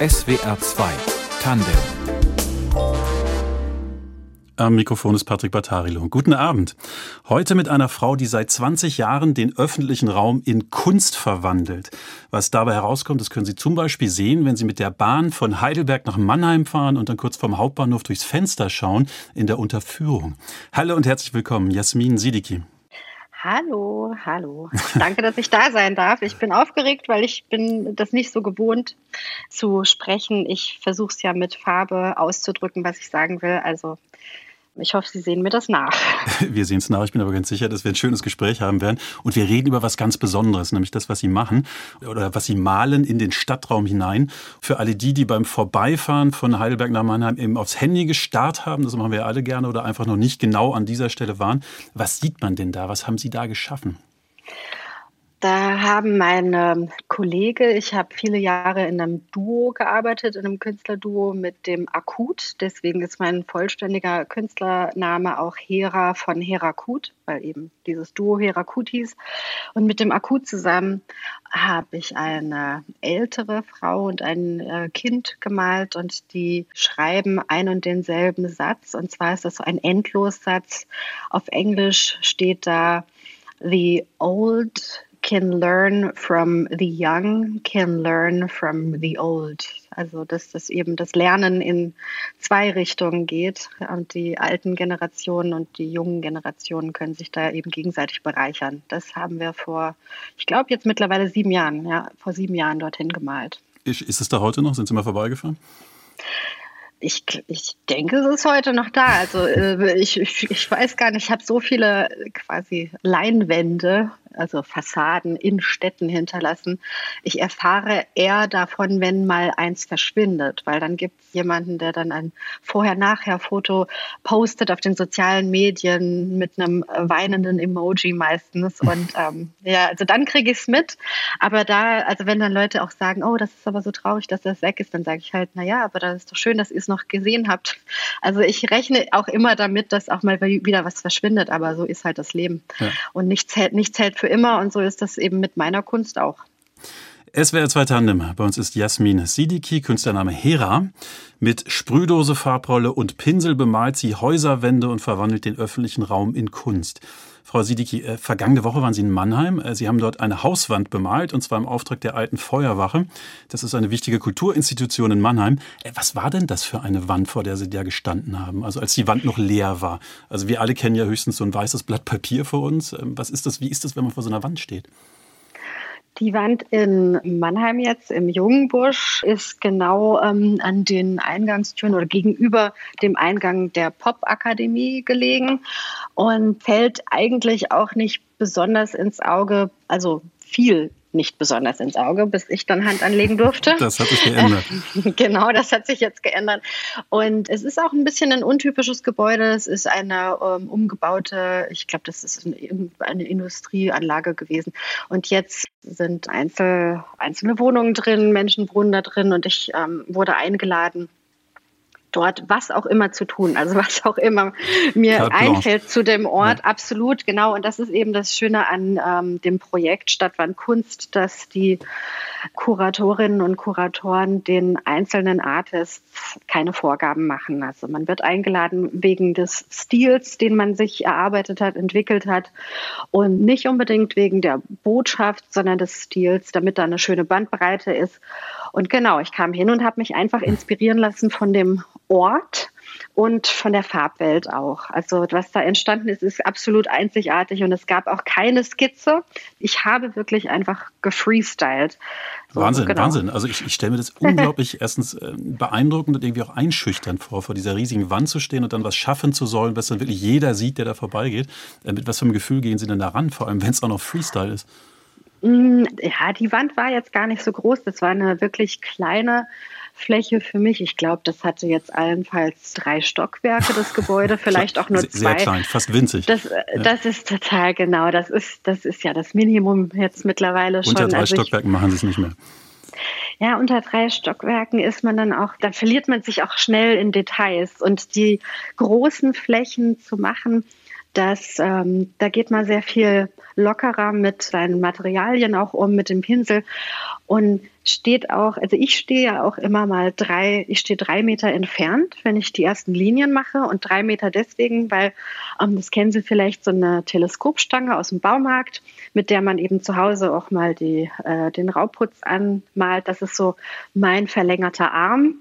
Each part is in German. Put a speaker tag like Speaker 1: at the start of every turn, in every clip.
Speaker 1: SWR 2 Tandem
Speaker 2: am Mikrofon ist Patrick Battarilo. Guten Abend. Heute mit einer Frau, die seit 20 Jahren den öffentlichen Raum in Kunst verwandelt. Was dabei herauskommt, das können Sie zum Beispiel sehen, wenn Sie mit der Bahn von Heidelberg nach Mannheim fahren und dann kurz vom Hauptbahnhof durchs Fenster schauen in der Unterführung. Hallo und herzlich willkommen, Jasmin Sidiki.
Speaker 3: Hallo, hallo. Danke, dass ich da sein darf. Ich bin aufgeregt, weil ich bin das nicht so gewohnt zu sprechen. Ich versuche es ja mit Farbe auszudrücken, was ich sagen will. Also ich hoffe, Sie sehen mir das nach.
Speaker 2: Wir sehen es nach. Ich bin aber ganz sicher, dass wir ein schönes Gespräch haben werden. Und wir reden über was ganz Besonderes, nämlich das, was Sie machen oder was Sie malen in den Stadtraum hinein. Für alle die, die beim Vorbeifahren von Heidelberg nach Mannheim eben aufs Handy gestarrt haben, das machen wir alle gerne, oder einfach noch nicht genau an dieser Stelle waren. Was sieht man denn da? Was haben Sie da geschaffen?
Speaker 3: Da haben meine Kollege, ich habe viele Jahre in einem Duo gearbeitet, in einem Künstlerduo mit dem Akut. Deswegen ist mein vollständiger Künstlername auch Hera von Herakut, weil eben dieses Duo Herakut hieß. Und mit dem Akut zusammen habe ich eine ältere Frau und ein äh, Kind gemalt und die schreiben ein und denselben Satz. Und zwar ist das so ein Endlossatz. Auf Englisch steht da, The old can learn from the young, can learn from the old. Also dass das eben das Lernen in zwei Richtungen geht und die alten Generationen und die jungen Generationen können sich da eben gegenseitig bereichern. Das haben wir vor, ich glaube jetzt mittlerweile sieben Jahren, ja, vor sieben Jahren dorthin gemalt.
Speaker 2: Ist, es da heute noch? Sind Sie mal vorbeigefahren?
Speaker 3: Ich, ich denke, es ist heute noch da. Also äh, ich, ich, ich weiß gar nicht, ich habe so viele quasi Leinwände also Fassaden in Städten hinterlassen. Ich erfahre eher davon, wenn mal eins verschwindet, weil dann gibt es jemanden, der dann ein Vorher-Nachher-Foto postet auf den sozialen Medien mit einem weinenden Emoji meistens. Und ähm, ja, also dann kriege ich es mit. Aber da, also wenn dann Leute auch sagen, oh, das ist aber so traurig, dass das weg ist, dann sage ich halt, naja, aber dann ist doch schön, dass ihr es noch gesehen habt. Also ich rechne auch immer damit, dass auch mal wieder was verschwindet, aber so ist halt das Leben. Ja. Und nichts hält, nichts hält für für immer und so ist das eben mit meiner Kunst auch.
Speaker 2: SWR 2 Tandem. Bei uns ist Jasmin Sidiki, Künstlername Hera. Mit Sprühdose, Farbrolle und Pinsel bemalt sie Häuserwände und verwandelt den öffentlichen Raum in Kunst. Frau Sidiki, äh, vergangene Woche waren Sie in Mannheim. Äh, sie haben dort eine Hauswand bemalt, und zwar im Auftrag der alten Feuerwache. Das ist eine wichtige Kulturinstitution in Mannheim. Äh, was war denn das für eine Wand, vor der Sie da gestanden haben? Also als die Wand noch leer war. Also wir alle kennen ja höchstens so ein weißes Blatt Papier vor uns. Ähm, was ist das? Wie ist das, wenn man vor so einer Wand steht?
Speaker 3: Die Wand in Mannheim jetzt im Jungenbusch ist genau ähm, an den Eingangstüren oder gegenüber dem Eingang der Popakademie gelegen und fällt eigentlich auch nicht besonders ins Auge, also viel nicht besonders ins Auge, bis ich dann Hand anlegen durfte.
Speaker 2: Das hat sich geändert.
Speaker 3: genau, das hat sich jetzt geändert. Und es ist auch ein bisschen ein untypisches Gebäude. Es ist eine ähm, umgebaute, ich glaube, das ist eine, eine Industrieanlage gewesen. Und jetzt sind einzel, einzelne Wohnungen drin, Menschen wohnen da drin und ich ähm, wurde eingeladen dort was auch immer zu tun, also was auch immer mir einfällt zu dem Ort, ja. absolut, genau. Und das ist eben das Schöne an ähm, dem Projekt Stadtwand Kunst, dass die Kuratorinnen und Kuratoren den einzelnen Artists keine Vorgaben machen. Also man wird eingeladen wegen des Stils, den man sich erarbeitet hat, entwickelt hat und nicht unbedingt wegen der Botschaft, sondern des Stils, damit da eine schöne Bandbreite ist. Und genau, ich kam hin und habe mich einfach inspirieren lassen von dem Ort und von der Farbwelt auch. Also was da entstanden ist, ist absolut einzigartig und es gab auch keine Skizze. Ich habe wirklich einfach gefreestylt.
Speaker 2: So, Wahnsinn, genau. Wahnsinn. Also ich, ich stelle mir das unglaublich erstens äh, beeindruckend und irgendwie auch einschüchternd vor, vor dieser riesigen Wand zu stehen und dann was schaffen zu sollen, was dann wirklich jeder sieht, der da vorbeigeht. Äh, mit was für einem Gefühl gehen Sie denn da ran, vor allem wenn es auch noch Freestyle ist?
Speaker 3: Mm, ja, die Wand war jetzt gar nicht so groß. Das war eine wirklich kleine Fläche für mich. Ich glaube, das hatte jetzt allenfalls drei Stockwerke, das Gebäude, vielleicht auch nur zwei.
Speaker 2: Sehr klein, fast winzig.
Speaker 3: Das, äh, ja. das ist total genau. Das ist, das ist ja das Minimum jetzt mittlerweile schon.
Speaker 2: Unter drei also Stockwerken machen sie es nicht mehr.
Speaker 3: Ja, unter drei Stockwerken ist man dann auch, da verliert man sich auch schnell in Details. Und die großen Flächen zu machen, das, ähm, da geht man sehr viel lockerer mit seinen Materialien auch um, mit dem Pinsel. Und steht auch, also ich stehe ja auch immer mal drei, ich stehe drei Meter entfernt, wenn ich die ersten Linien mache und drei Meter deswegen, weil, ähm, das kennen Sie vielleicht, so eine Teleskopstange aus dem Baumarkt, mit der man eben zu Hause auch mal die, äh, den Rauputz anmalt. Das ist so mein verlängerter Arm.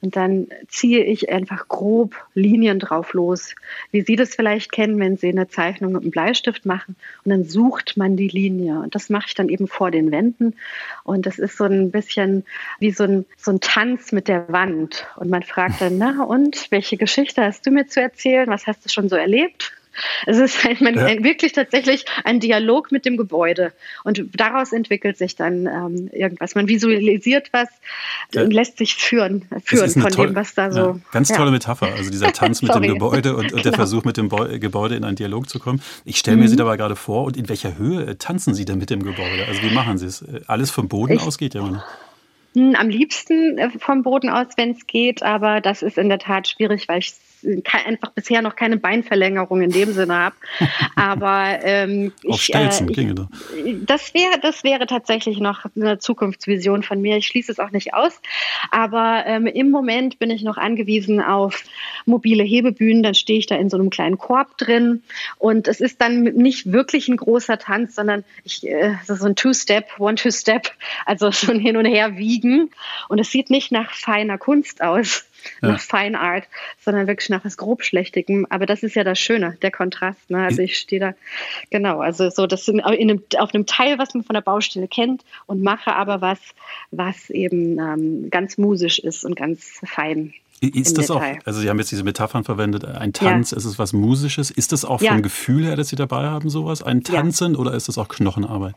Speaker 3: Und dann ziehe ich einfach grob Linien drauf los, wie Sie das vielleicht kennen, wenn Sie eine Zeichnung mit einem Bleistift machen. Und dann sucht man die Linie. Und das mache ich dann eben vor den Wänden. Und das ist so ein bisschen wie so ein, so ein Tanz mit der Wand. Und man fragt dann, na und, welche Geschichte hast du mir zu erzählen? Was hast du schon so erlebt? Es ist ein, man, ja. wirklich tatsächlich ein Dialog mit dem Gebäude. Und daraus entwickelt sich dann ähm, irgendwas. Man visualisiert was ja. und lässt sich führen, führen von toll, dem, was da so. Ja,
Speaker 2: ganz tolle Metapher. Also dieser Tanz mit dem Gebäude und, und genau. der Versuch, mit dem Gebäude in einen Dialog zu kommen. Ich stelle mir mhm. Sie dabei gerade vor, und in welcher Höhe äh, tanzen Sie denn mit dem Gebäude? Also wie machen Sie es? Äh, alles vom Boden ich, aus geht ja immer.
Speaker 3: Hm, am liebsten äh, vom Boden aus, wenn es geht, aber das ist in der Tat schwierig, weil ich einfach bisher noch keine Beinverlängerung in dem Sinne habe. Aber ähm,
Speaker 2: Auf ich, Stelzen, äh, ginge da.
Speaker 3: das wäre das wäre tatsächlich noch eine Zukunftsvision von mir. Ich schließe es auch nicht aus. Aber ähm, im Moment bin ich noch angewiesen auf mobile Hebebühnen. Dann stehe ich da in so einem kleinen Korb drin und es ist dann nicht wirklich ein großer Tanz, sondern ich, äh, so ein Two-Step, One-Two-Step, also so ein Hin und Her wiegen. Und es sieht nicht nach feiner Kunst aus ja. nach Fine Art, sondern wirklich nach was Grobschlächtigem. Aber das ist ja das Schöne, der Kontrast. Ne? Also ich stehe da, genau, also so, das sind in einem, auf einem Teil, was man von der Baustelle kennt und mache aber was, was eben ähm, ganz musisch ist und ganz fein.
Speaker 2: Ist das Detail. auch, also Sie haben jetzt diese Metaphern verwendet, ein Tanz, ja. ist es was Musisches? Ist das auch ja. vom Gefühl her, dass Sie dabei haben, sowas? Ein Tanzen ja. oder ist das auch Knochenarbeit?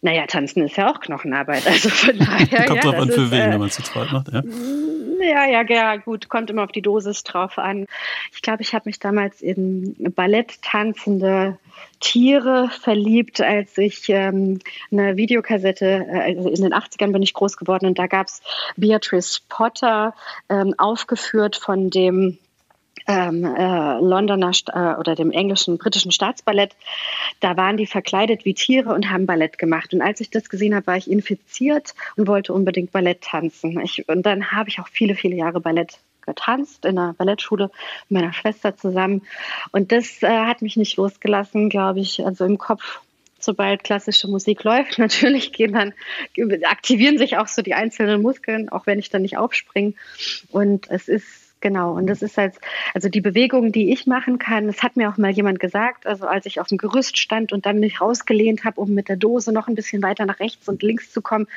Speaker 3: Naja, tanzen ist ja auch Knochenarbeit. Also von daher.
Speaker 2: Kommt ja, drauf an, für ist, wen, äh, wenn man es zu zweit macht. Ja.
Speaker 3: Ja, ja, ja, gut, kommt immer auf die Dosis drauf an. Ich glaube, ich habe mich damals in Ballett tanzende Tiere verliebt, als ich ähm, eine Videokassette, äh, also in den 80ern bin ich groß geworden und da gab es Beatrice Potter ähm, aufgeführt von dem ähm, äh, Londoner äh, oder dem englischen, britischen Staatsballett. Da waren die verkleidet wie Tiere und haben Ballett gemacht. Und als ich das gesehen habe, war ich infiziert und wollte unbedingt Ballett tanzen. Ich, und dann habe ich auch viele, viele Jahre Ballett getanzt in einer Ballettschule mit meiner Schwester zusammen. Und das äh, hat mich nicht losgelassen, glaube ich, also im Kopf sobald klassische Musik läuft, natürlich gehen dann, aktivieren sich auch so die einzelnen Muskeln, auch wenn ich dann nicht aufspringe. Und es ist Genau, und das ist halt, also die Bewegung, die ich machen kann, das hat mir auch mal jemand gesagt, also als ich auf dem Gerüst stand und dann mich rausgelehnt habe, um mit der Dose noch ein bisschen weiter nach rechts und links zu kommen,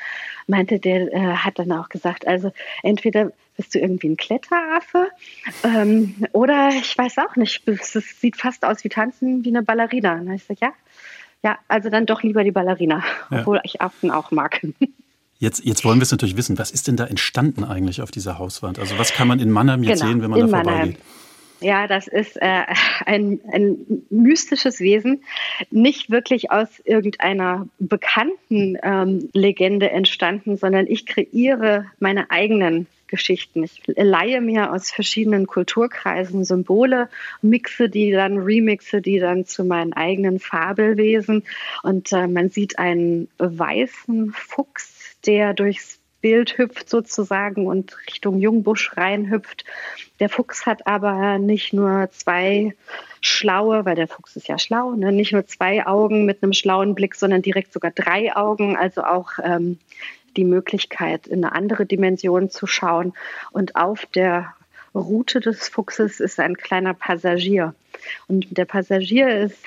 Speaker 3: meinte der, äh, hat dann auch gesagt, also entweder bist du irgendwie ein Kletteraffe ähm, oder ich weiß auch nicht, es sieht fast aus wie Tanzen wie eine Ballerina. Und ich sage, ja, ja, also dann doch lieber die Ballerina, ja. obwohl ich Affen auch mag.
Speaker 2: Jetzt, jetzt wollen wir es natürlich wissen. Was ist denn da entstanden eigentlich auf dieser Hauswand? Also was kann man in Mannheim jetzt genau, sehen, wenn man da vorbeigeht?
Speaker 3: Ja, das ist äh, ein, ein mystisches Wesen, nicht wirklich aus irgendeiner bekannten ähm, Legende entstanden, sondern ich kreiere meine eigenen Geschichten. Ich leihe mir aus verschiedenen Kulturkreisen Symbole, mixe die dann, remixe die dann zu meinen eigenen Fabelwesen. Und äh, man sieht einen weißen Fuchs der durchs Bild hüpft sozusagen und Richtung Jungbusch reinhüpft. Der Fuchs hat aber nicht nur zwei schlaue, weil der Fuchs ist ja schlau, ne? nicht nur zwei Augen mit einem schlauen Blick, sondern direkt sogar drei Augen, also auch ähm, die Möglichkeit, in eine andere Dimension zu schauen. Und auf der Route des Fuchses ist ein kleiner Passagier. Und der Passagier ist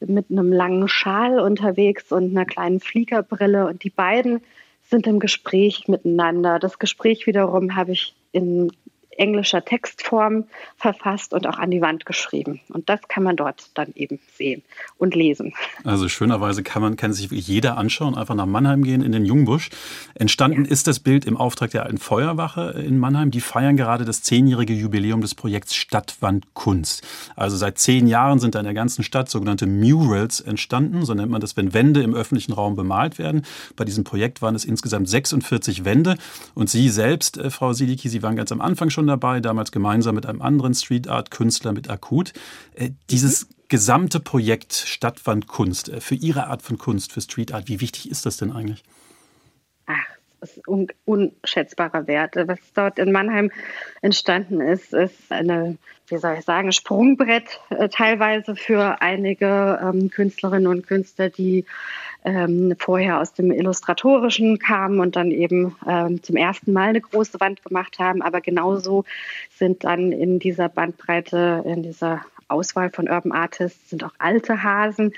Speaker 3: mit einem langen Schal unterwegs und einer kleinen Fliegerbrille. Und die beiden sind im Gespräch miteinander. Das Gespräch wiederum habe ich in englischer Textform verfasst und auch an die Wand geschrieben. Und das kann man dort dann eben sehen und lesen.
Speaker 2: Also schönerweise kann man kann sich jeder anschauen, einfach nach Mannheim gehen in den Jungbusch. Entstanden ja. ist das Bild im Auftrag der alten Feuerwache in Mannheim. Die feiern gerade das zehnjährige Jubiläum des Projekts Stadtwand Kunst. Also seit zehn Jahren sind da in der ganzen Stadt sogenannte Murals entstanden. So nennt man das, wenn Wände im öffentlichen Raum bemalt werden. Bei diesem Projekt waren es insgesamt 46 Wände. Und Sie selbst, äh, Frau Sidiki, Sie waren ganz am Anfang schon dabei, damals gemeinsam mit einem anderen Street Art Künstler mit Akut. Äh, dieses gesamte Projekt Stadtwand Kunst, äh, für Ihre Art von Kunst, für Street Art, wie wichtig ist das denn eigentlich?
Speaker 3: Ach, ist un unschätzbarer Wert. Was dort in Mannheim entstanden ist, ist eine, wie soll ich sagen, Sprungbrett äh, teilweise für einige ähm, Künstlerinnen und Künstler, die ähm, vorher aus dem Illustratorischen kamen und dann eben ähm, zum ersten Mal eine große Wand gemacht haben. Aber genauso sind dann in dieser Bandbreite, in dieser Auswahl von Urban Artists sind auch alte Hasen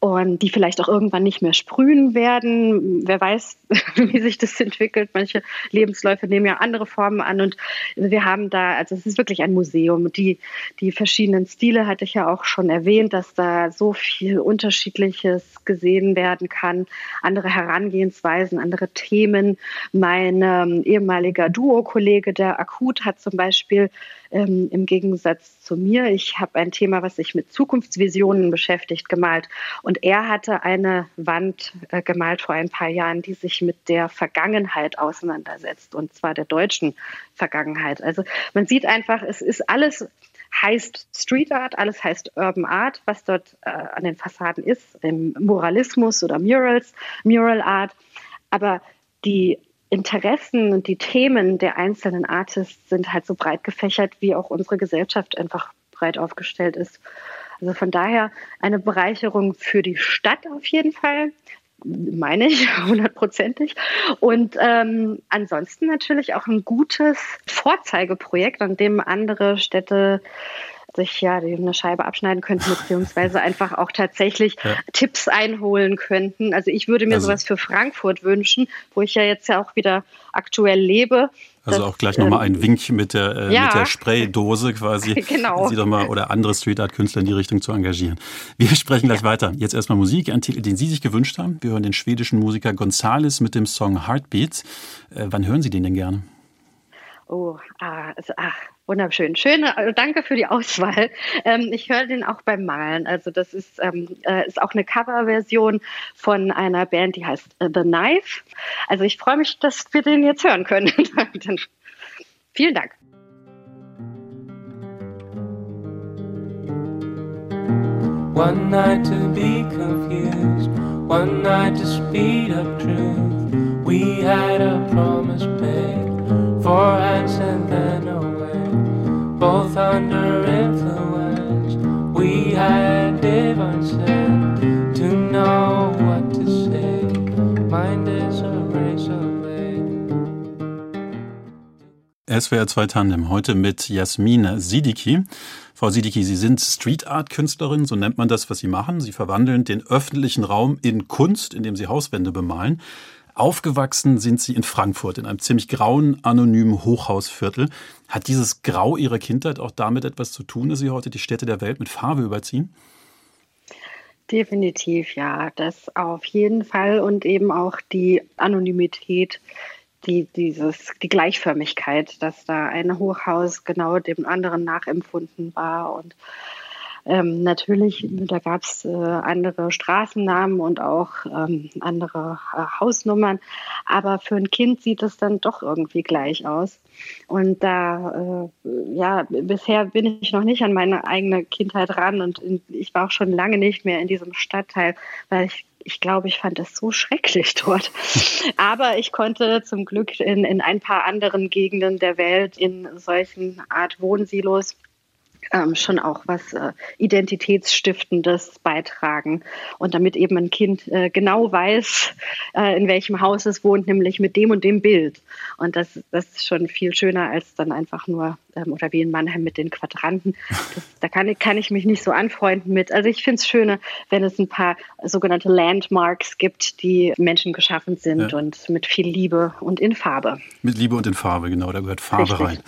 Speaker 3: und die vielleicht auch irgendwann nicht mehr sprühen werden. Wer weiß, wie sich das entwickelt. Manche Lebensläufe nehmen ja andere Formen an und wir haben da, also es ist wirklich ein Museum. Die, die verschiedenen Stile hatte ich ja auch schon erwähnt, dass da so viel Unterschiedliches gesehen werden kann, andere Herangehensweisen, andere Themen. Mein ähm, ehemaliger Duo-Kollege, der Akut, hat zum Beispiel ähm, im Gegensatz zu mir, ich habe ein Thema, was sich mit Zukunftsvisionen beschäftigt, gemalt. Er hatte eine Wand äh, gemalt vor ein paar Jahren, die sich mit der Vergangenheit auseinandersetzt, und zwar der deutschen Vergangenheit. Also man sieht einfach, es ist alles heißt Street Art, alles heißt Urban Art, was dort äh, an den Fassaden ist, im Muralismus oder Murals, Mural Art. Aber die Interessen und die Themen der einzelnen Artists sind halt so breit gefächert, wie auch unsere Gesellschaft einfach breit aufgestellt ist. Also von daher eine Bereicherung für die Stadt auf jeden Fall, meine ich, hundertprozentig. Und ähm, ansonsten natürlich auch ein gutes Vorzeigeprojekt, an dem andere Städte sich ja eine Scheibe abschneiden könnten, beziehungsweise einfach auch tatsächlich ja. Tipps einholen könnten. Also ich würde mir also, sowas für Frankfurt wünschen, wo ich ja jetzt ja auch wieder aktuell lebe.
Speaker 2: Also auch gleich nochmal ein ähm, Wink mit der, äh, ja. mit der Spraydose quasi.
Speaker 3: genau.
Speaker 2: Sie doch mal oder andere Street Art Künstler in die Richtung zu engagieren. Wir sprechen gleich ja. weiter. Jetzt erstmal Musik, ein Titel, den Sie sich gewünscht haben. Wir hören den schwedischen Musiker Gonzales mit dem Song Heartbeats. Äh, wann hören Sie den denn gerne?
Speaker 3: Oh, ah, also, ach, wunderschön. Schöne, also danke für die Auswahl. Ähm, ich höre den auch beim Malen. Also das ist, ähm, äh, ist auch eine Coverversion von einer Band, die heißt uh, The Knife. Also ich freue mich, dass wir den jetzt hören können. vielen Dank. One night to be confused, one night to speed up truth. We had a promise made. Four hands and then away, both under influence. We had divine. SWR 2 Tandem, heute mit Jasmin Sidiki. Frau Sidiki, Sie sind Street Art Künstlerin, so nennt man das, was Sie machen. Sie verwandeln den öffentlichen Raum in Kunst, indem Sie Hauswände bemalen. Aufgewachsen sind Sie in Frankfurt, in einem ziemlich grauen, anonymen Hochhausviertel. Hat dieses Grau Ihrer Kindheit auch damit etwas zu tun, dass Sie heute die Städte der Welt mit Farbe überziehen? Definitiv, ja, das auf jeden Fall und eben auch die Anonymität, die, dieses, die Gleichförmigkeit, dass da ein Hochhaus genau dem anderen nachempfunden war und ähm, natürlich, da gab es äh, andere Straßennamen und auch ähm, andere äh, Hausnummern, aber für ein Kind sieht es dann doch irgendwie gleich aus. Und da, äh, ja, bisher bin ich noch nicht an meine eigene Kindheit ran und in, ich war auch schon lange nicht mehr in diesem Stadtteil, weil ich ich glaube, ich fand es so schrecklich dort. Aber ich konnte zum Glück in, in ein paar anderen Gegenden der Welt in solchen Art Wohnsilos ähm, schon auch was äh, Identitätsstiftendes beitragen. Und damit eben ein Kind äh, genau weiß, äh, in welchem Haus es wohnt, nämlich mit dem und dem Bild. Und das, das ist schon viel schöner als dann einfach nur, ähm, oder wie in Mannheim mit den Quadranten. Das, da kann ich, kann ich mich nicht so anfreunden mit. Also ich finde es schöner, wenn es ein paar sogenannte Landmarks gibt, die Menschen geschaffen sind ja. und mit viel Liebe und in Farbe.
Speaker 2: Mit Liebe und in Farbe, genau, da gehört Farbe Richtig. rein.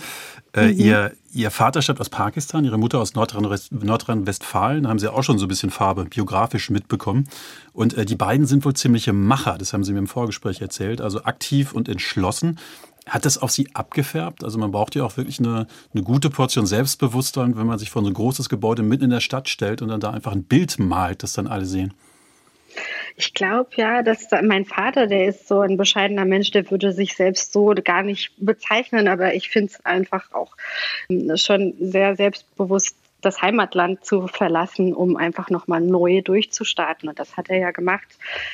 Speaker 2: Äh, mhm. ihr, ihr Vater stammt aus Pakistan, Ihre Mutter aus Nordrhein-Westfalen. Da haben Sie auch schon so ein bisschen Farbe biografisch mitbekommen. Und äh, die beiden sind wohl ziemliche Macher, das haben Sie mir im Vorgespräch erzählt. Also aktiv und entschlossen. Hat das auf Sie abgefärbt? Also man braucht ja auch wirklich eine, eine gute Portion Selbstbewusstsein, wenn man sich vor so ein großes Gebäude mitten in der Stadt stellt und dann da einfach ein Bild malt, das dann alle sehen.
Speaker 3: Ich glaube ja, dass mein Vater, der ist so ein bescheidener Mensch, der würde sich selbst so gar nicht bezeichnen, aber ich finde es einfach auch ähm, schon sehr selbstbewusst das Heimatland zu verlassen, um einfach nochmal neu durchzustarten. Und das hat er ja gemacht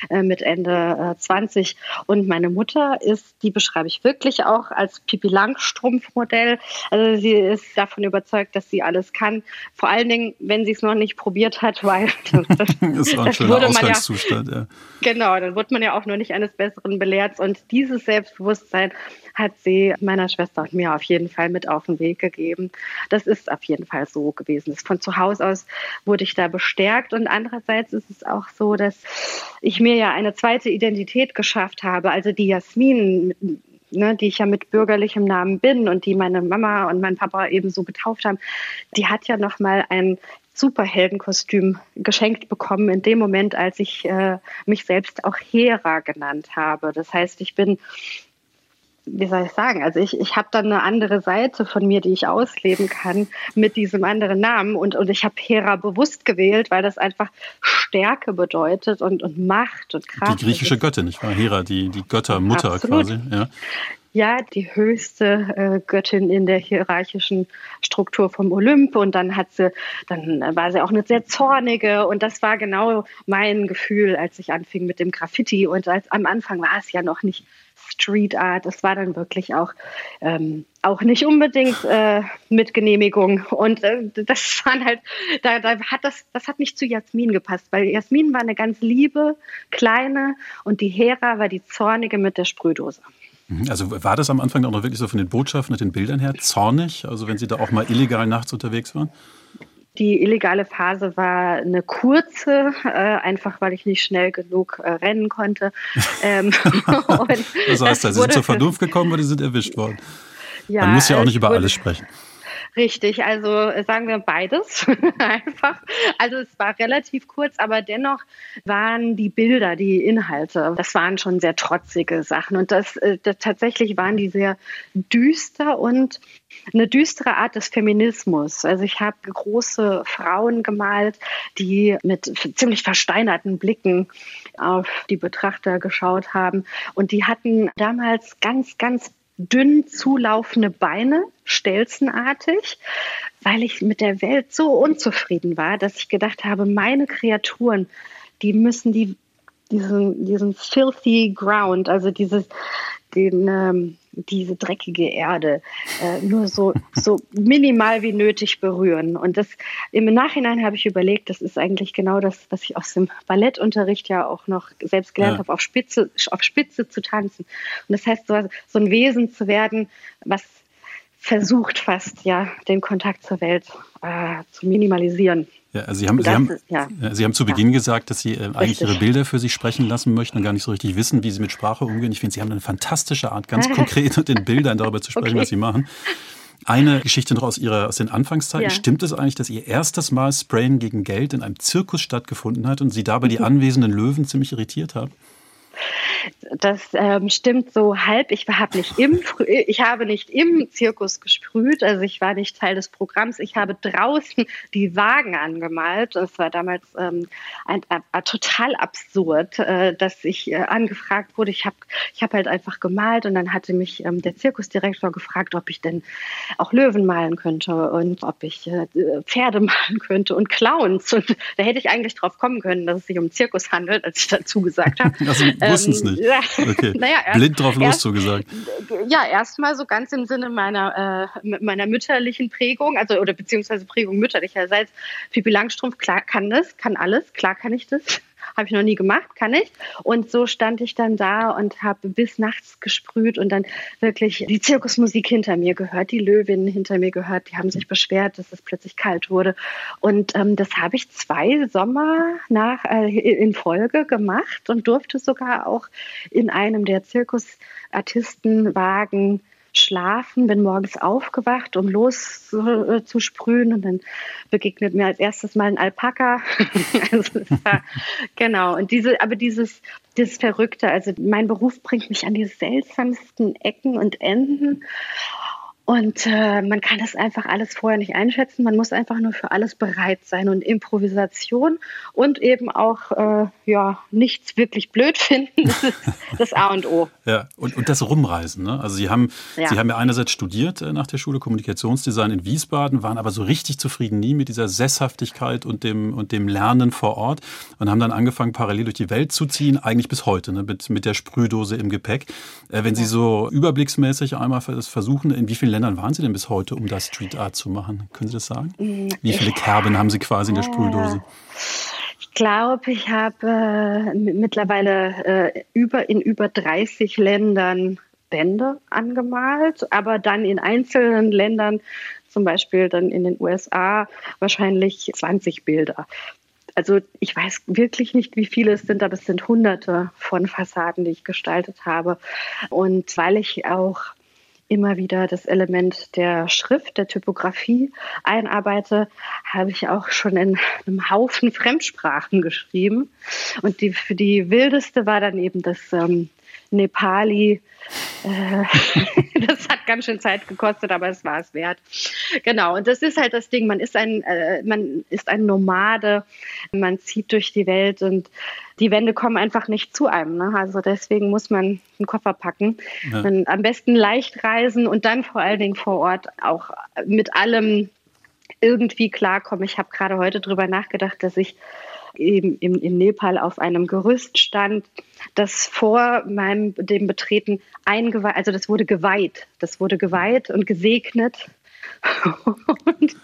Speaker 3: äh, mit Ende äh, 20. Und meine Mutter ist, die beschreibe ich wirklich auch als Pipi Langstrumpf-Modell. Also sie ist davon überzeugt, dass sie alles kann. Vor allen Dingen, wenn sie es noch nicht probiert hat, weil das,
Speaker 2: das war ein schöner Ausgangszustand. Ja, ja.
Speaker 3: Genau, dann wird man ja auch nur nicht eines Besseren belehrt. Und dieses Selbstbewusstsein hat sie meiner Schwester und mir auf jeden Fall mit auf den Weg gegeben. Das ist auf jeden Fall so gewesen. Von zu Hause aus wurde ich da bestärkt und andererseits ist es auch so, dass ich mir ja eine zweite Identität geschafft habe. Also die Jasmin, ne, die ich ja mit bürgerlichem Namen bin und die meine Mama und mein Papa eben so getauft haben, die hat ja noch mal ein Superheldenkostüm geschenkt bekommen in dem Moment, als ich äh, mich selbst auch Hera genannt habe. Das heißt, ich bin wie soll ich sagen, also ich, ich habe dann eine andere Seite von mir, die ich ausleben kann mit diesem anderen Namen. Und, und ich habe Hera bewusst gewählt, weil das einfach Stärke bedeutet und, und Macht und Kraft.
Speaker 2: Die griechische Göttin, nicht wahr? Hera, die, die Göttermutter
Speaker 3: Absolut.
Speaker 2: quasi. Ja.
Speaker 3: Ja, die höchste äh, Göttin in der hierarchischen Struktur vom Olymp. Und dann hat sie, dann war sie auch eine sehr zornige. Und das war genau mein Gefühl, als ich anfing mit dem Graffiti. Und als, am Anfang war es ja noch nicht Street Art. Es war dann wirklich auch, ähm, auch nicht unbedingt äh, mit Genehmigung. Und äh, das waren halt, da, da hat das, das hat nicht zu Jasmin gepasst, weil Jasmin war eine ganz liebe, kleine und die Hera war die zornige mit der Sprühdose.
Speaker 2: Mhm. Also war das am Anfang auch noch wirklich so von den Botschaften und den Bildern her zornig? Also wenn Sie da auch mal illegal nachts unterwegs waren?
Speaker 3: Die illegale Phase war eine kurze, äh, einfach weil ich nicht schnell genug äh, rennen konnte.
Speaker 2: Ähm, das heißt, da sind zur Vernunft gekommen oder die sind erwischt worden? Ja, Man muss ja auch nicht über alles sprechen.
Speaker 3: Richtig, also äh, sagen wir beides einfach. Also es war relativ kurz, aber dennoch waren die Bilder, die Inhalte, das waren schon sehr trotzige Sachen. Und das, äh, das tatsächlich waren die sehr düster und eine düstere Art des Feminismus. Also ich habe große Frauen gemalt, die mit ziemlich versteinerten Blicken auf die Betrachter geschaut haben. Und die hatten damals ganz, ganz dünn zulaufende Beine, stelzenartig, weil ich mit der Welt so unzufrieden war, dass ich gedacht habe, meine Kreaturen, die müssen die, diesen, diesen filthy ground, also dieses, den, ähm, diese dreckige Erde äh, nur so, so minimal wie nötig berühren. Und das im Nachhinein habe ich überlegt, das ist eigentlich genau das, was ich aus dem Ballettunterricht ja auch noch selbst gelernt ja. habe, auf Spitze, auf Spitze zu tanzen. Und das heißt, so, so ein Wesen zu werden, was versucht fast, ja, den Kontakt zur Welt äh, zu minimalisieren.
Speaker 2: Ja, also Sie haben, Sie haben, ja. Sie haben zu Beginn ja. gesagt, dass Sie äh, eigentlich Ihre Bilder für sich sprechen lassen möchten und gar nicht so richtig wissen, wie Sie mit Sprache umgehen. Ich finde, Sie haben eine fantastische Art, ganz konkret mit den Bildern darüber zu sprechen, okay. was Sie machen. Eine Geschichte noch aus, Ihrer, aus den Anfangszeiten. Ja. Stimmt es eigentlich, dass Ihr erstes Mal Sprayen gegen Geld in einem Zirkus stattgefunden hat und Sie dabei die mhm. anwesenden Löwen ziemlich irritiert haben?
Speaker 3: Das ähm, stimmt so halb. Ich habe nicht im ich habe nicht im Zirkus gesprüht, also ich war nicht Teil des Programms. Ich habe draußen die Wagen angemalt. Das war damals ähm, ein, ein, ein, total absurd, äh, dass ich äh, angefragt wurde. Ich habe ich hab halt einfach gemalt und dann hatte mich ähm, der Zirkusdirektor gefragt, ob ich denn auch Löwen malen könnte und ob ich äh, Pferde malen könnte und Clowns. Und da hätte ich eigentlich drauf kommen können, dass es sich um Zirkus handelt, als ich dazu gesagt habe.
Speaker 2: Also wussten es nicht nicht. Okay. naja, erst, Blind drauf los, so gesagt.
Speaker 3: Ja, erstmal so ganz im Sinne meiner, äh, meiner mütterlichen Prägung, also oder beziehungsweise Prägung mütterlicherseits. Pippi Langstrumpf, klar kann das, kann alles, klar kann ich das. Habe ich noch nie gemacht, kann ich. Und so stand ich dann da und habe bis nachts gesprüht und dann wirklich die Zirkusmusik hinter mir gehört, die Löwinnen hinter mir gehört. Die haben sich beschwert, dass es plötzlich kalt wurde. Und ähm, das habe ich zwei Sommer nach, äh, in Folge gemacht und durfte sogar auch in einem der Zirkusartistenwagen schlafen, bin morgens aufgewacht, um loszusprühen und dann begegnet mir als erstes mal ein Alpaka. also genau, und diese, aber dieses, dieses Verrückte, also mein Beruf bringt mich an die seltsamsten Ecken und Enden. Und äh, man kann das einfach alles vorher nicht einschätzen. Man muss einfach nur für alles bereit sein und Improvisation und eben auch äh, ja nichts wirklich blöd finden. Das ist das A und O.
Speaker 2: ja, und, und das Rumreisen. Ne? Also Sie haben, ja. Sie haben ja einerseits studiert äh, nach der Schule Kommunikationsdesign in Wiesbaden, waren aber so richtig zufrieden nie mit dieser Sesshaftigkeit und dem, und dem Lernen vor Ort und haben dann angefangen, parallel durch die Welt zu ziehen, eigentlich bis heute, ne? mit, mit der Sprühdose im Gepäck. Äh, wenn Sie so überblicksmäßig einmal versuchen, in wie vielen Ländern waren Sie denn bis heute, um das Street Art zu machen? Können Sie das sagen? Mm, Wie viele Kerben haben Sie quasi in der Sprühdose?
Speaker 3: Ich glaube, ich habe äh, mittlerweile äh, über, in über 30 Ländern Bände angemalt, aber dann in einzelnen Ländern, zum Beispiel dann in den USA, wahrscheinlich 20 Bilder. Also ich weiß wirklich nicht, wie viele es sind, aber es sind hunderte von Fassaden, die ich gestaltet habe. Und weil ich auch immer wieder das Element der Schrift, der Typografie einarbeite, habe ich auch schon in einem Haufen Fremdsprachen geschrieben. Und die, für die wildeste war dann eben das ähm, Nepali. Äh, das hat ganz schön Zeit gekostet, aber es war es wert. Genau, und das ist halt das Ding. Man ist ein, äh, man ist ein Nomade, man zieht durch die Welt und die Wände kommen einfach nicht zu einem. Ne? Also deswegen muss man einen Koffer packen. Ja. am besten leicht reisen und dann vor allen Dingen vor Ort auch mit allem irgendwie klarkommen. Ich habe gerade heute darüber nachgedacht, dass ich eben in, in Nepal auf einem Gerüst stand, das vor meinem dem Betreten eingeweiht, also das wurde geweiht, das wurde geweiht und gesegnet. und,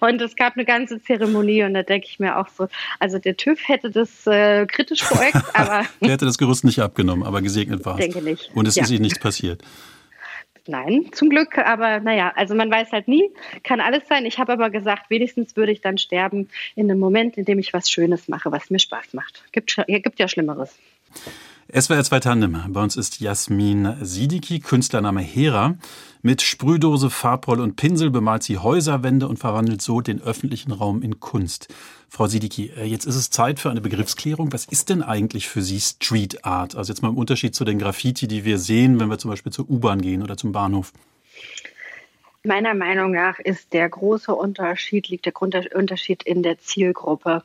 Speaker 3: und, es gab eine ganze Zeremonie und da denke ich mir auch so, also der TÜV hätte das äh, kritisch beäugt, aber...
Speaker 2: der hätte das Gerüst nicht abgenommen, aber gesegnet war es.
Speaker 3: Denke nicht.
Speaker 2: Und es ja. ist ihnen nichts passiert.
Speaker 3: Nein, zum Glück, aber naja, also man weiß halt nie, kann alles sein. Ich habe aber gesagt, wenigstens würde ich dann sterben in einem Moment, in dem ich was Schönes mache, was mir Spaß macht. Gibt, gibt ja Schlimmeres.
Speaker 2: SWR 2 Tandem. Bei uns ist Jasmin Sidiki, Künstlername Hera. Mit Sprühdose, Farbrolle und Pinsel bemalt sie Häuserwände und verwandelt so den öffentlichen Raum in Kunst. Frau Sidiki, äh, jetzt ist es Zeit für eine Begriffsklärung. Was ist denn eigentlich für Sie Street Art? Also jetzt mal im Unterschied zu den Graffiti, die wir sehen, wenn wir zum Beispiel zur U-Bahn gehen oder zum Bahnhof.
Speaker 3: Meiner Meinung nach ist der große Unterschied, liegt der Unterschied in der Zielgruppe.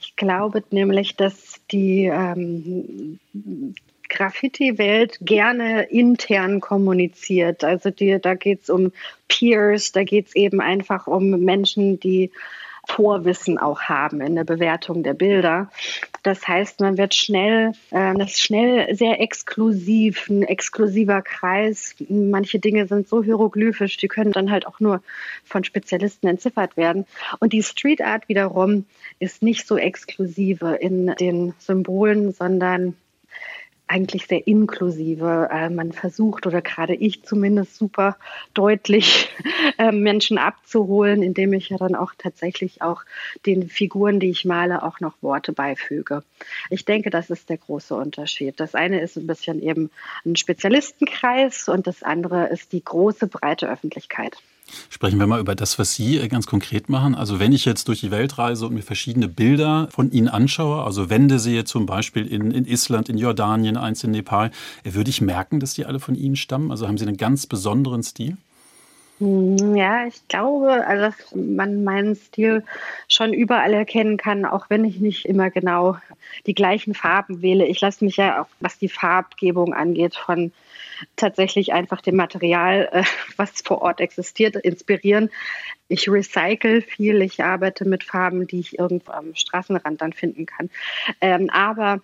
Speaker 3: Ich glaube nämlich, dass die ähm, Graffiti-Welt gerne intern kommuniziert. Also die, da geht es um Peers, da geht es eben einfach um Menschen, die Vorwissen auch haben in der Bewertung der Bilder. Das heißt, man wird schnell, äh, das ist schnell sehr exklusiv, ein exklusiver Kreis. Manche Dinge sind so hieroglyphisch, die können dann halt auch nur von Spezialisten entziffert werden. Und die Street Art wiederum ist nicht so exklusive in den Symbolen, sondern eigentlich sehr inklusive. Äh, man versucht, oder gerade ich zumindest, super deutlich äh, Menschen abzuholen, indem ich ja dann auch tatsächlich auch den Figuren, die ich male, auch noch Worte beifüge. Ich denke, das ist der große Unterschied. Das eine ist ein bisschen eben ein Spezialistenkreis und das andere ist die große, breite Öffentlichkeit.
Speaker 2: Sprechen wir mal über das, was Sie äh, ganz konkret machen. Also wenn ich jetzt durch die Welt reise und mir verschiedene Bilder von Ihnen anschaue, also Wände sehe zum Beispiel in, in Island, in Jordanien, eins in Nepal, äh, würde ich merken, dass die alle von Ihnen stammen? Also haben Sie einen ganz besonderen Stil?
Speaker 3: Hm, ja, ich glaube, also dass man meinen Stil schon überall erkennen kann, auch wenn ich nicht immer genau die gleichen Farben wähle. Ich lasse mich ja auch, was die Farbgebung angeht, von tatsächlich einfach dem Material, äh, was vor Ort existiert, inspirieren. Ich recycle viel, ich arbeite mit Farben, die ich irgendwo am Straßenrand dann finden kann. Ähm, aber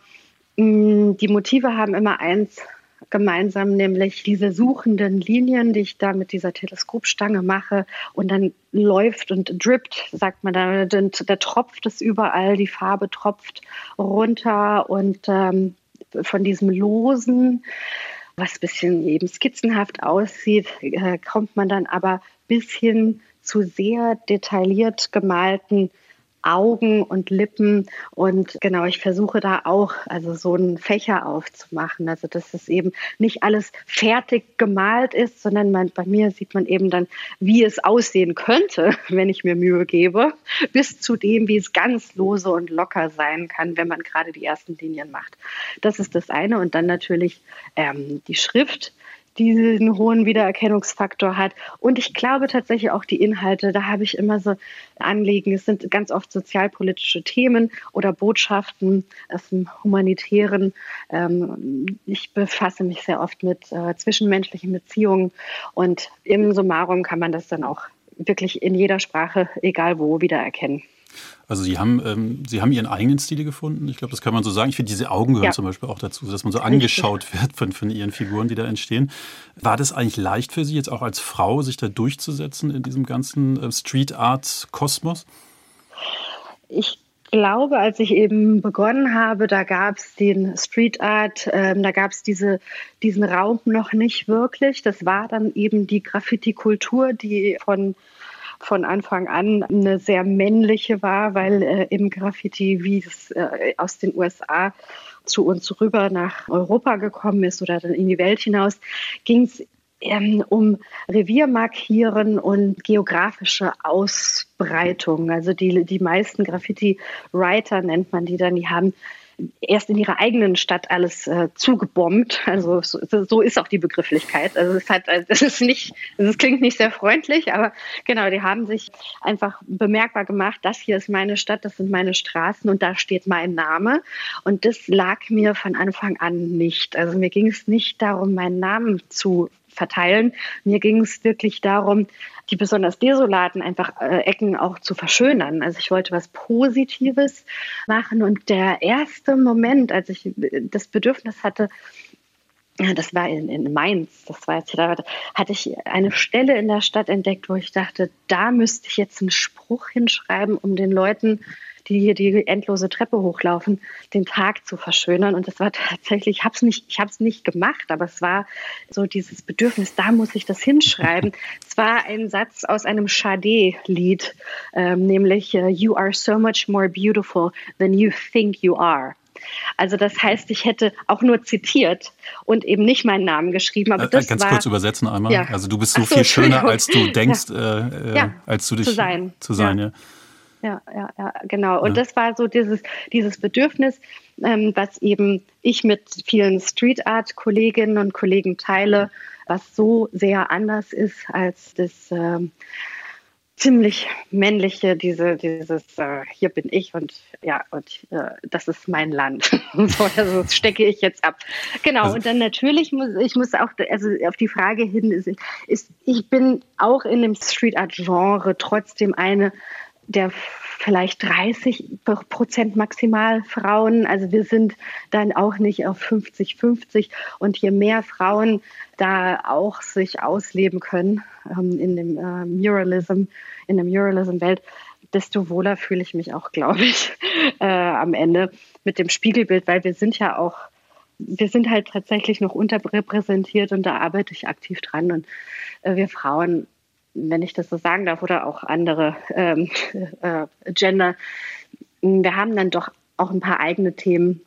Speaker 3: mh, die Motive haben immer eins gemeinsam, nämlich diese suchenden Linien, die ich da mit dieser Teleskopstange mache und dann läuft und drippt, sagt man da, da tropft es überall, die Farbe tropft runter und ähm, von diesem losen, was ein bisschen eben skizzenhaft aussieht, äh, kommt man dann aber bis hin zu sehr detailliert gemalten Augen und Lippen. Und genau, ich versuche da auch also so einen Fächer aufzumachen. Also dass es eben nicht alles fertig gemalt ist, sondern man, bei mir sieht man eben dann, wie es aussehen könnte, wenn ich mir Mühe gebe, bis zu dem, wie es ganz lose und locker sein kann, wenn man gerade die ersten Linien macht. Das ist das eine. Und dann natürlich ähm, die Schrift diesen hohen Wiedererkennungsfaktor hat. Und ich glaube tatsächlich auch die Inhalte, da habe ich immer so Anliegen. Es sind ganz oft sozialpolitische Themen oder Botschaften aus dem Humanitären. Ähm, ich befasse mich sehr oft mit äh, zwischenmenschlichen Beziehungen und im Summarum kann man das dann auch wirklich in jeder Sprache, egal wo, wiedererkennen.
Speaker 2: Also Sie haben, ähm, Sie haben Ihren eigenen Stil gefunden. Ich glaube, das kann man so sagen. Ich finde, diese Augen gehören ja. zum Beispiel auch dazu, dass man so angeschaut wird von, von Ihren Figuren, die da entstehen. War das eigentlich leicht für Sie, jetzt auch als Frau, sich da durchzusetzen in diesem ganzen äh, Street Art Kosmos?
Speaker 3: Ich glaube, als ich eben begonnen habe, da gab es den Street Art, ähm, da gab es diese, diesen Raum noch nicht wirklich. Das war dann eben die Graffiti-Kultur, die von von Anfang an eine sehr männliche war, weil äh, im Graffiti, wie es äh, aus den USA zu uns rüber nach Europa gekommen ist oder dann in die Welt hinaus, ging es ähm, um Reviermarkieren und geografische Ausbreitung. Also die, die meisten Graffiti-Writer nennt man die dann, die haben erst in ihrer eigenen Stadt alles äh, zugebombt. Also so, so, ist auch die Begrifflichkeit. Also es hat, also, es ist nicht, es klingt nicht sehr freundlich, aber genau, die haben sich einfach bemerkbar gemacht, das hier ist meine Stadt, das sind meine Straßen und da steht mein Name. Und das lag mir von Anfang an nicht. Also mir ging es nicht darum, meinen Namen zu verteilen. Mir ging es wirklich darum, die besonders desolaten einfach äh, Ecken auch zu verschönern. Also ich wollte was Positives machen und der erste Moment, als ich das Bedürfnis hatte, das war in, in Mainz, das war jetzt da hatte ich eine Stelle in der Stadt entdeckt, wo ich dachte, da müsste ich jetzt einen Spruch hinschreiben, um den Leuten die hier die endlose Treppe hochlaufen, den Tag zu verschönern. Und das war tatsächlich, ich habe es nicht, ich habe es nicht gemacht, aber es war so dieses Bedürfnis, da muss ich das hinschreiben. Es war ein Satz aus einem Sade-Lied, ähm, nämlich uh, You are so much more beautiful than you think you are. Also das heißt, ich hätte auch nur zitiert und eben nicht meinen Namen geschrieben. Aber äh, das
Speaker 2: Ganz
Speaker 3: war,
Speaker 2: kurz übersetzen einmal. Ja. Also du bist so, so viel schöner, als du denkst, ja. Äh, äh, ja. als du dich
Speaker 3: zu sein.
Speaker 2: Zu sein ja.
Speaker 3: Ja, ja, ja, genau. Und ja. das war so dieses, dieses Bedürfnis, ähm, was eben ich mit vielen Street Art Kolleginnen und Kollegen teile, was so sehr anders ist als das ähm, ziemlich männliche, diese, dieses äh, hier bin ich und ja, und äh, das ist mein Land. so, also das stecke ich jetzt ab. Genau, also, und dann natürlich muss ich muss auch, also auf die Frage hin ist, ist ich bin auch in dem Street Art Genre trotzdem eine der vielleicht 30 Prozent maximal Frauen. Also wir sind dann auch nicht auf 50, 50. Und je mehr Frauen da auch sich ausleben können ähm, in dem äh, Muralism, in der Muralism-Welt, desto wohler fühle ich mich auch, glaube ich, äh, am Ende mit dem Spiegelbild, weil wir sind ja auch, wir sind halt tatsächlich noch unterrepräsentiert und da arbeite ich aktiv dran. Und äh, wir Frauen wenn ich das so sagen darf, oder auch andere ähm, äh, Gender, wir haben dann doch auch ein paar eigene Themen.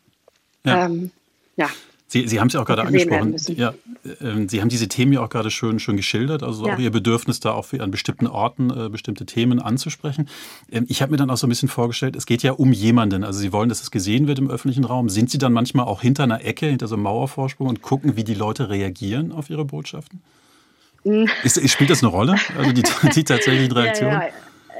Speaker 2: Ja. Ähm, ja. Sie, Sie haben es ja auch gerade angesprochen. Ja, äh, Sie haben diese Themen ja auch gerade schön, schön geschildert, also ja. auch Ihr Bedürfnis da auch an bestimmten Orten äh, bestimmte Themen anzusprechen. Ähm, ich habe mir dann auch so ein bisschen vorgestellt, es geht ja um jemanden. Also Sie wollen, dass es gesehen wird im öffentlichen Raum. Sind Sie dann manchmal auch hinter einer Ecke, hinter so einem Mauervorsprung und gucken, wie die Leute reagieren auf Ihre Botschaften? Ist, spielt das eine Rolle? Also die, die tatsächliche Reaktion? Ja, ja.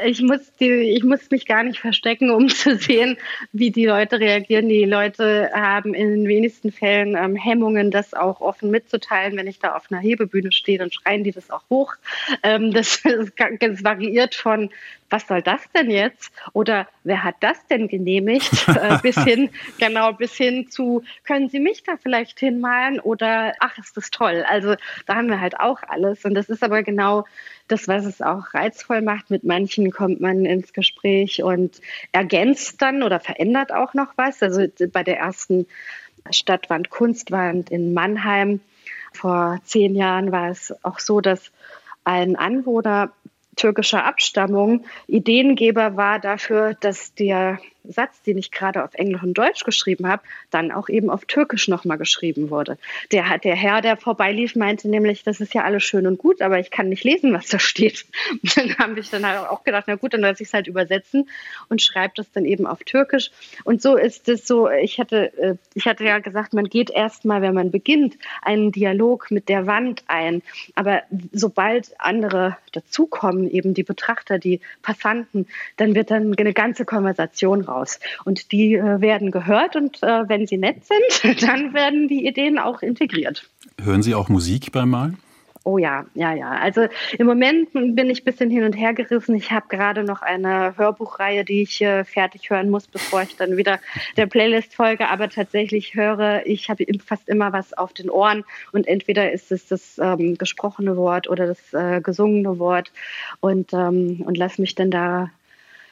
Speaker 3: Ich muss, die, ich muss mich gar nicht verstecken, um zu sehen, wie die Leute reagieren. Die Leute haben in den wenigsten Fällen ähm, Hemmungen, das auch offen mitzuteilen. Wenn ich da auf einer Hebebühne stehe, dann schreien die das auch hoch. Ähm, das, das variiert von was soll das denn jetzt? Oder wer hat das denn genehmigt? äh, bis hin, genau, bis hin zu, können Sie mich da vielleicht hinmalen? Oder ach, ist das toll. Also da haben wir halt auch alles. Und das ist aber genau das, was es auch reizvoll macht. Mit manchen kommt man ins Gespräch und ergänzt dann oder verändert auch noch was. Also bei der ersten Stadtwand Kunstwand in Mannheim vor zehn Jahren war es auch so, dass ein Anwohner türkischer Abstammung Ideengeber war dafür, dass der Satz, den ich gerade auf Englisch und Deutsch geschrieben habe, dann auch eben auf Türkisch nochmal geschrieben wurde. Der, der Herr, der vorbeilief, meinte nämlich, das ist ja alles schön und gut, aber ich kann nicht lesen, was da steht. Und dann habe ich dann halt auch gedacht, na gut, dann lasse ich es halt übersetzen und schreibe das dann eben auf Türkisch. Und so ist es so, ich hatte, äh, ich hatte ja gesagt, man geht erstmal, wenn man beginnt, einen Dialog mit der Wand ein. Aber sobald andere dazukommen, eben die Betrachter, die Passanten, dann wird dann eine ganze Konversation raus. Und die äh, werden gehört und äh, wenn sie nett sind, dann werden die Ideen auch integriert.
Speaker 2: Hören Sie auch Musik beim Malen?
Speaker 3: Oh ja, ja, ja. Also im Moment bin ich ein bisschen hin und her gerissen. Ich habe gerade noch eine Hörbuchreihe, die ich äh, fertig hören muss, bevor ich dann wieder der Playlist folge. Aber tatsächlich höre ich, habe fast immer was auf den Ohren und entweder ist es das ähm, gesprochene Wort oder das äh, gesungene Wort und, ähm, und lass mich dann da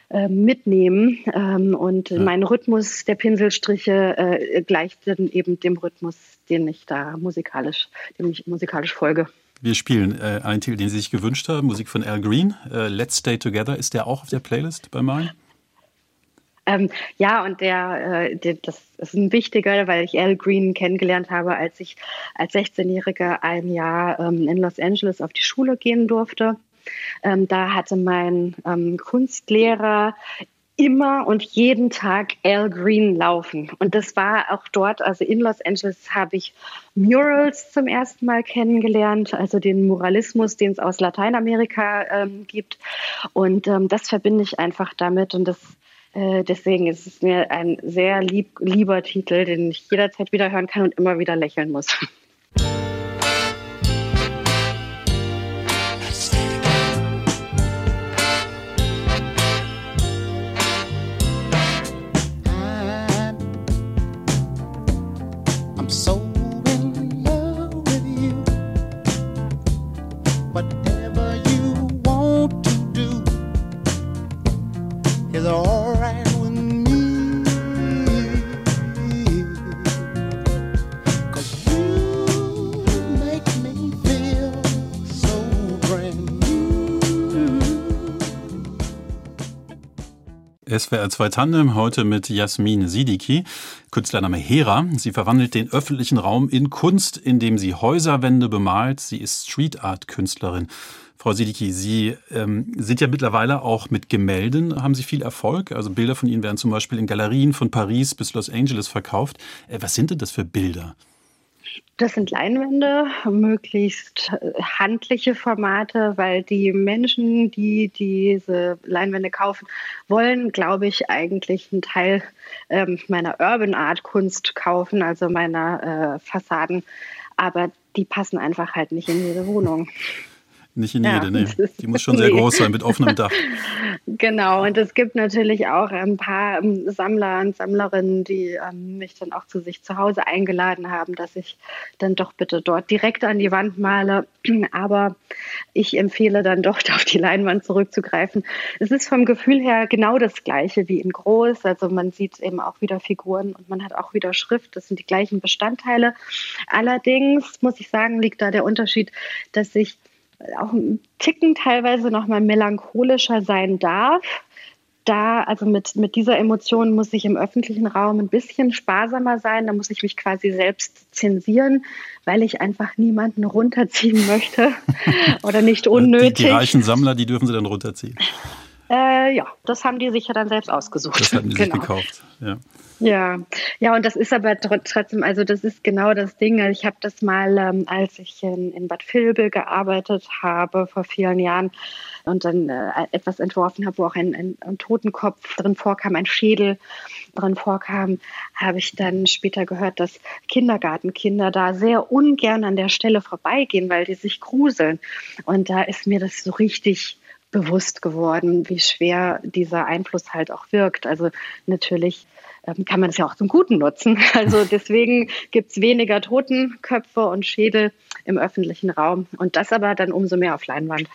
Speaker 3: äh, mitnehmen. Ähm, und ja. mein Rhythmus der Pinselstriche äh, gleicht dann eben dem Rhythmus, den ich da musikalisch, dem ich musikalisch folge.
Speaker 2: Wir spielen äh, einen Titel, den Sie sich gewünscht haben, Musik von Al Green. Äh, Let's Stay Together. Ist der auch auf der Playlist bei Malen?
Speaker 3: Ähm, ja, und der, äh, der, das ist ein wichtiger, weil ich Al Green kennengelernt habe, als ich als 16-Jähriger ein Jahr ähm, in Los Angeles auf die Schule gehen durfte. Ähm, da hatte mein ähm, Kunstlehrer immer und jeden Tag Al Green laufen. Und das war auch dort, also in Los Angeles habe ich Murals zum ersten Mal kennengelernt, also den Muralismus, den es aus Lateinamerika ähm, gibt. Und ähm, das verbinde ich einfach damit und das äh, Deswegen ist es mir ein sehr lieb, lieber Titel, den ich jederzeit wieder hören kann und immer wieder lächeln muss.
Speaker 2: SWR 2 Tandem heute mit Jasmin Sidiki, Künstlername Hera. Sie verwandelt den öffentlichen Raum in Kunst, indem sie Häuserwände bemalt. Sie ist Street Art Künstlerin. Frau Sidiki, Sie ähm, sind ja mittlerweile auch mit Gemälden, haben Sie viel Erfolg. Also Bilder von Ihnen werden zum Beispiel in Galerien von Paris bis Los Angeles verkauft. Äh, was sind denn das für Bilder?
Speaker 3: Das sind Leinwände, möglichst äh, handliche Formate, weil die Menschen, die diese Leinwände kaufen, wollen, glaube ich, eigentlich einen Teil ähm, meiner Urban Art Kunst kaufen, also meiner äh, Fassaden. Aber die passen einfach halt nicht in jede Wohnung.
Speaker 2: Nicht in jede, ja, nee. Die muss schon sehr nee. groß sein mit offenem Dach.
Speaker 3: Genau, und es gibt natürlich auch ein paar ähm, Sammler und Sammlerinnen, die ähm, mich dann auch zu sich zu Hause eingeladen haben, dass ich dann doch bitte dort direkt an die Wand male. Aber ich empfehle dann doch auf die Leinwand zurückzugreifen. Es ist vom Gefühl her genau das Gleiche wie in groß. Also man sieht eben auch wieder Figuren und man hat auch wieder Schrift. Das sind die gleichen Bestandteile. Allerdings muss ich sagen, liegt da der Unterschied, dass ich auch ein Ticken teilweise noch mal melancholischer sein darf. Da, also mit, mit dieser Emotion muss ich im öffentlichen Raum ein bisschen sparsamer sein. Da muss ich mich quasi selbst zensieren, weil ich einfach niemanden runterziehen möchte oder nicht unnötig.
Speaker 2: Die, die reichen Sammler, die dürfen sie dann runterziehen.
Speaker 3: Äh, ja, das haben die sich ja dann selbst ausgesucht.
Speaker 2: Das haben die genau. sich gekauft, ja.
Speaker 3: Ja, ja, und das ist aber trotzdem, also das ist genau das Ding. Also ich habe das mal, ähm, als ich in, in Bad Vilbel gearbeitet habe vor vielen Jahren und dann äh, etwas entworfen habe, wo auch ein, ein, ein, Totenkopf drin vorkam, ein Schädel drin vorkam, habe ich dann später gehört, dass Kindergartenkinder da sehr ungern an der Stelle vorbeigehen, weil die sich gruseln. Und da ist mir das so richtig bewusst geworden, wie schwer dieser Einfluss halt auch wirkt. Also natürlich ähm, kann man es ja auch zum Guten nutzen. Also deswegen gibt es weniger Totenköpfe und Schädel im öffentlichen Raum und das aber dann umso mehr auf Leinwand.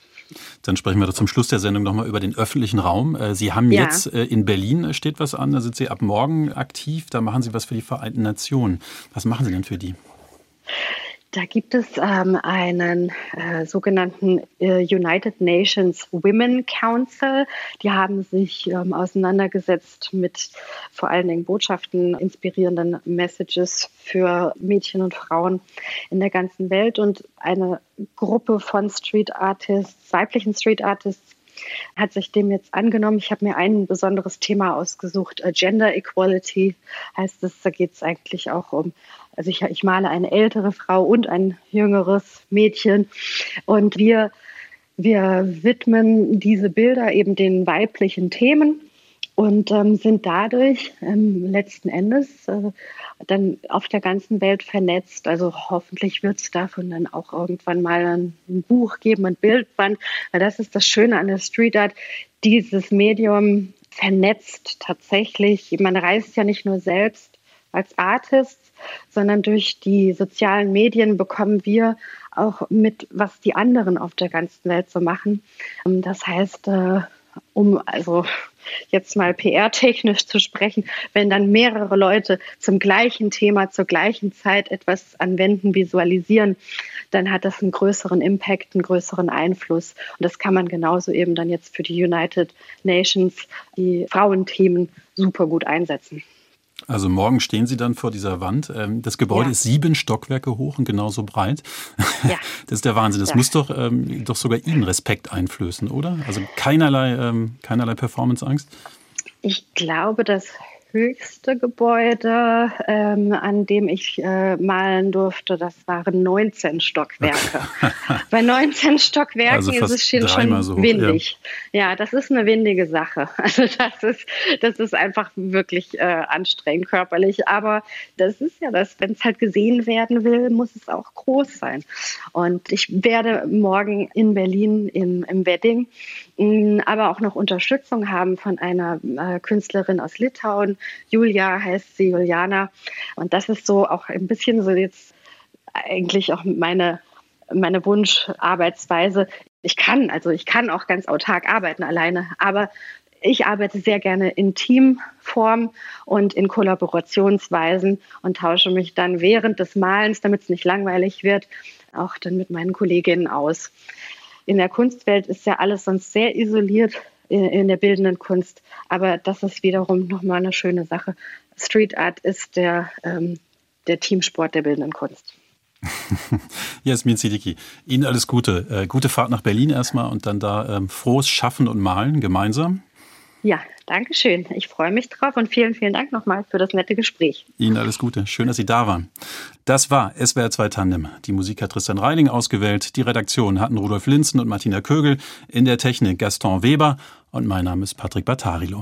Speaker 2: Dann sprechen wir zum Schluss der Sendung nochmal über den öffentlichen Raum. Äh, Sie haben ja. jetzt äh, in Berlin äh, steht was an, da sind Sie ab morgen aktiv, da machen Sie was für die Vereinten Nationen. Was machen Sie denn für die?
Speaker 3: Da gibt es ähm, einen äh, sogenannten äh, United Nations Women Council. Die haben sich ähm, auseinandergesetzt mit vor allen Dingen Botschaften, inspirierenden Messages für Mädchen und Frauen in der ganzen Welt. Und eine Gruppe von Street Artists, weiblichen Street Artists, hat sich dem jetzt angenommen. Ich habe mir ein besonderes Thema ausgesucht. Äh, Gender Equality heißt es. Da geht es eigentlich auch um, also ich, ich male eine ältere Frau und ein jüngeres Mädchen. Und wir, wir widmen diese Bilder eben den weiblichen Themen und ähm, sind dadurch ähm, letzten Endes äh, dann auf der ganzen Welt vernetzt. Also hoffentlich wird es davon dann auch irgendwann mal ein, ein, Buch geben, ein Bildband, weil das ist das Schöne an der Street Art. Dieses Medium vernetzt tatsächlich. Man reist ja nicht nur selbst als Artist, sondern durch die sozialen Medien bekommen wir auch mit, was die anderen auf der ganzen Welt so machen. Ähm, das heißt, äh, um also jetzt mal PR-technisch zu sprechen, wenn dann mehrere Leute zum gleichen Thema zur gleichen Zeit etwas anwenden, visualisieren, dann hat das einen größeren Impact, einen größeren Einfluss. Und das kann man genauso eben dann jetzt für die United Nations, die Frauenthemen super gut einsetzen.
Speaker 2: Also morgen stehen Sie dann vor dieser Wand. Ähm, das Gebäude ja. ist sieben Stockwerke hoch und genauso breit. Ja. Das ist der Wahnsinn. Das ja. muss doch, ähm, doch sogar Ihnen Respekt einflößen, oder? Also keinerlei, ähm, keinerlei Performanceangst?
Speaker 3: Ich glaube, dass höchste Gebäude, ähm, an dem ich äh, malen durfte, das waren 19 Stockwerke. Bei 19 Stockwerken also ist es schon, schon so windig. Ja. ja. das ist eine windige Sache. Also das ist, das ist einfach wirklich äh, anstrengend körperlich. Aber das ist ja das, wenn es halt gesehen werden will, muss es auch groß sein. Und ich werde morgen in Berlin im, im Wedding aber auch noch Unterstützung haben von einer äh, Künstlerin aus Litauen. Julia heißt sie, Juliana. Und das ist so auch ein bisschen so jetzt eigentlich auch meine, meine Wunscharbeitsweise. Ich kann, also ich kann auch ganz autark arbeiten alleine, aber ich arbeite sehr gerne in Teamform und in Kollaborationsweisen und tausche mich dann während des Malens, damit es nicht langweilig wird, auch dann mit meinen Kolleginnen aus in der Kunstwelt ist ja alles sonst sehr isoliert in, der bildenden Kunst. Aber das ist wiederum nochmal eine schöne Sache. Street Art ist der, ähm, der Teamsport der bildenden Kunst.
Speaker 2: Jasmin Sidiki, Ihnen alles Gute. Äh, gute Fahrt nach Berlin erstmal und dann da ähm, frohes Schaffen und Malen gemeinsam.
Speaker 3: Ja, danke schön. Ich freue mich drauf und vielen, vielen Dank nochmal für das nette Gespräch.
Speaker 2: Ihnen alles Gute. Schön, dass Sie da waren. Das war SWR 2 Tandem. Die Musik hat Tristan Reiling ausgewählt. Die Redaktion hatten Rudolf Linzen und Martina Kögel. In der Technik Gaston Weber. Und mein Name ist Patrick Battarilo.